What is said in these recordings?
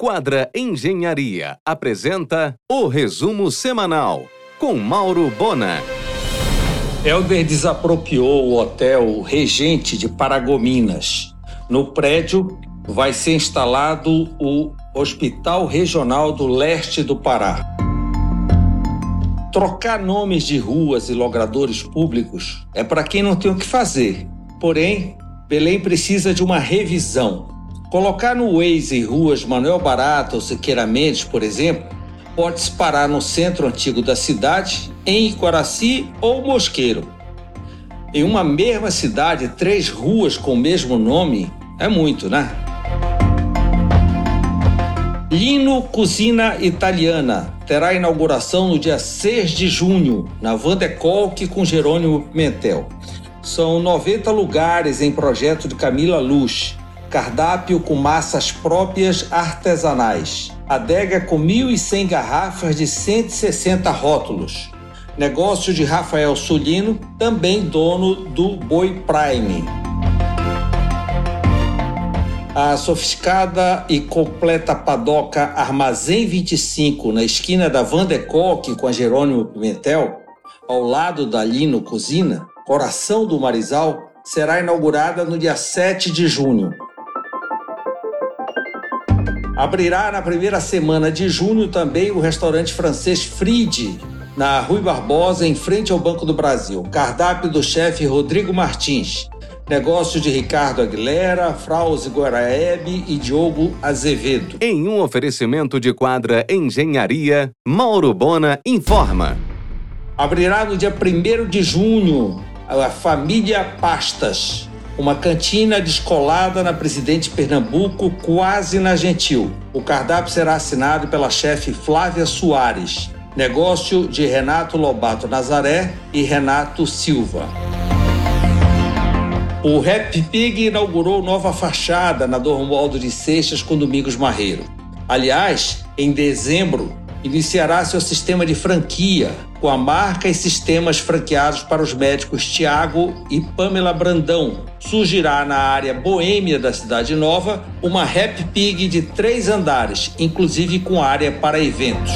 Quadra Engenharia apresenta o resumo semanal com Mauro Bona. Helder desapropriou o hotel Regente de Paragominas. No prédio vai ser instalado o Hospital Regional do Leste do Pará. Trocar nomes de ruas e logradores públicos é para quem não tem o que fazer. Porém, Belém precisa de uma revisão. Colocar no Waze ruas Manuel Barata ou Siqueira Mendes, por exemplo, pode-se parar no centro antigo da cidade, em Icoraci ou Mosqueiro. Em uma mesma cidade, três ruas com o mesmo nome é muito, né? Lino Cozinha Italiana terá inauguração no dia 6 de junho, na Vandekolk com Jerônimo Pimentel. São 90 lugares em projeto de Camila Luz. Cardápio com massas próprias artesanais. Adega com 1.100 garrafas de 160 rótulos. Negócio de Rafael Sulino, também dono do Boi Prime. A sofisticada e completa padoca Armazém 25, na esquina da Vandecoque com a Jerônimo Pimentel, ao lado da Lino Cozinha, coração do Marizal, será inaugurada no dia 7 de junho. Abrirá na primeira semana de junho também o restaurante francês Fride, na Rui Barbosa, em frente ao Banco do Brasil. Cardápio do chefe Rodrigo Martins. Negócio de Ricardo Aguilera, Frauze Guaraebe e Diogo Azevedo. Em um oferecimento de quadra Engenharia, Mauro Bona informa. Abrirá no dia 1 de junho a Família Pastas, uma cantina descolada na Presidente Pernambuco, quase na Gentil. O cardápio será assinado pela chefe Flávia Soares. Negócio de Renato Lobato Nazaré e Renato Silva. O Rap Pig inaugurou nova fachada na Dormoaldo de Seixas com Domingos Marreiro. Aliás, em dezembro, iniciará seu sistema de franquia, com a marca e sistemas franqueados para os médicos Tiago e Pamela Brandão. Surgirá na área boêmia da Cidade Nova uma Rap Pig de três andares, inclusive com área para eventos.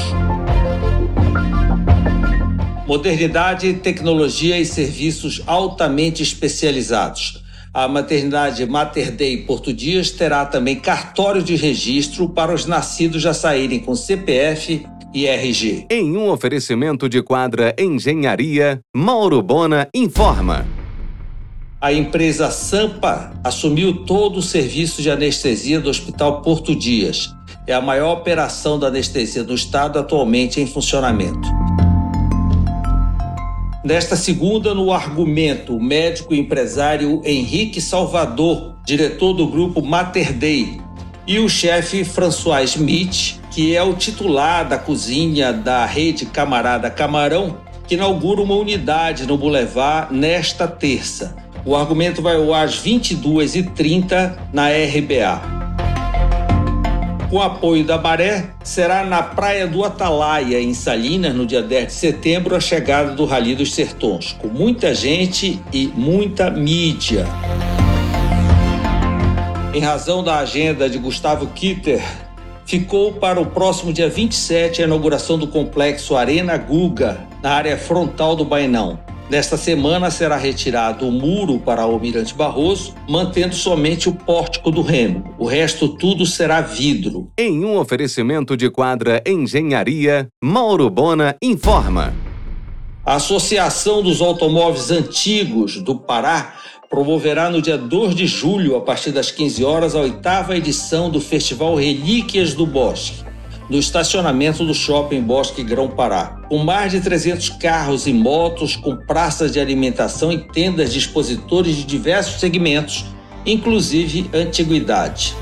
Modernidade, tecnologia e serviços altamente especializados. A maternidade Mater Dei Porto Dias terá também cartório de registro para os nascidos já saírem com CPF e RG. Em um oferecimento de quadra Engenharia, Mauro Bona informa. A empresa Sampa assumiu todo o serviço de anestesia do Hospital Porto Dias. É a maior operação da anestesia do estado atualmente em funcionamento. Nesta segunda, no argumento, o médico e empresário Henrique Salvador, diretor do grupo Mater Dei, e o chefe François Smith, que é o titular da cozinha da rede Camarada Camarão, que inaugura uma unidade no Boulevard nesta terça. O argumento vai ao às 22h30 na RBA com apoio da Maré, será na Praia do Atalaia, em Salinas, no dia 10 de setembro, a chegada do Rally dos Sertões, com muita gente e muita mídia. Em razão da agenda de Gustavo Kitter, ficou para o próximo dia 27 a inauguração do complexo Arena Guga, na área frontal do Bainão. Nesta semana será retirado o muro para o Almirante Barroso, mantendo somente o pórtico do Remo. O resto tudo será vidro. Em um oferecimento de quadra Engenharia, Mauro Bona informa. A Associação dos Automóveis Antigos do Pará promoverá no dia 2 de julho, a partir das 15 horas, a oitava edição do Festival Relíquias do Bosque no estacionamento do Shopping Bosque Grão Pará. Com mais de 300 carros e motos, com praças de alimentação e tendas de expositores de diversos segmentos, inclusive antiguidade.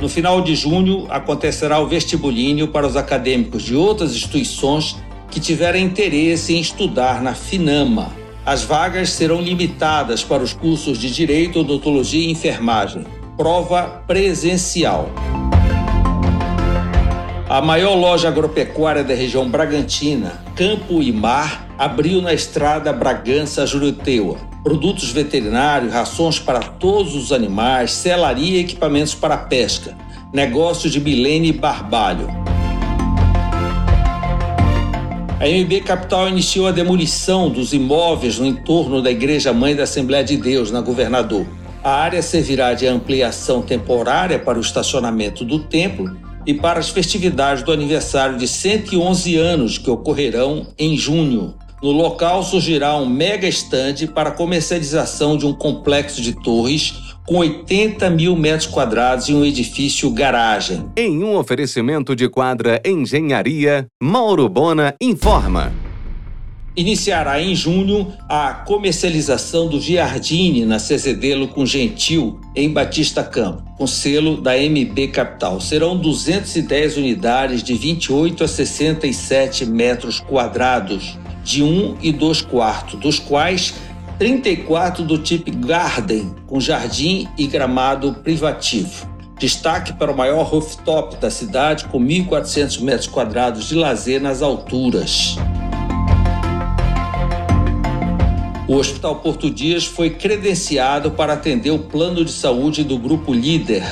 No final de junho, acontecerá o vestibulínio para os acadêmicos de outras instituições que tiverem interesse em estudar na FINAMA. As vagas serão limitadas para os cursos de Direito, Odontologia e Enfermagem. Prova presencial. A maior loja agropecuária da região Bragantina, Campo e Mar, abriu na estrada Bragança-Juruteua. produtos veterinários, rações para todos os animais, selaria e equipamentos para pesca, negócio de Milene Barbalho. A MB Capital iniciou a demolição dos imóveis no entorno da Igreja Mãe da Assembleia de Deus, na Governador. A área servirá de ampliação temporária para o estacionamento do templo e para as festividades do aniversário de 111 anos que ocorrerão em junho. No local surgirá um mega estande para comercialização de um complexo de torres com 80 mil metros quadrados e um edifício garagem. Em um oferecimento de quadra Engenharia, Mauro Bona informa. Iniciará em junho a comercialização do Giardini na Cezedelo com Gentil, em Batista Campo, com selo da MB Capital. Serão 210 unidades de 28 a 67 metros quadrados, de 1 e 2 quartos, dos quais 34 do tipo Garden, com jardim e gramado privativo. Destaque para o maior rooftop da cidade, com 1.400 metros quadrados de lazer nas alturas. O Hospital Porto Dias foi credenciado para atender o plano de saúde do Grupo Líder.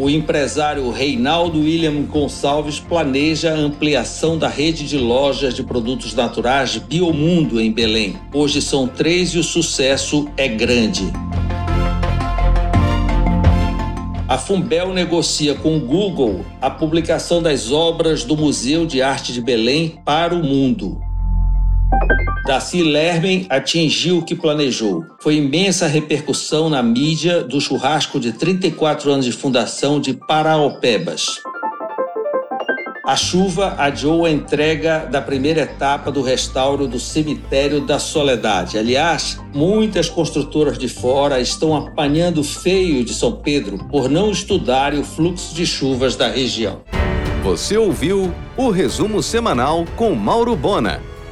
O empresário Reinaldo William Gonçalves planeja a ampliação da rede de lojas de produtos naturais Biomundo em Belém. Hoje são três e o sucesso é grande. A Fumbel negocia com o Google a publicação das obras do Museu de Arte de Belém para o mundo. Daci Lerben atingiu o que planejou. Foi imensa repercussão na mídia do churrasco de 34 anos de fundação de Paraopebas. A chuva adiou a entrega da primeira etapa do restauro do Cemitério da Soledade. Aliás, muitas construtoras de fora estão apanhando feio de São Pedro por não estudarem o fluxo de chuvas da região. Você ouviu o resumo semanal com Mauro Bona.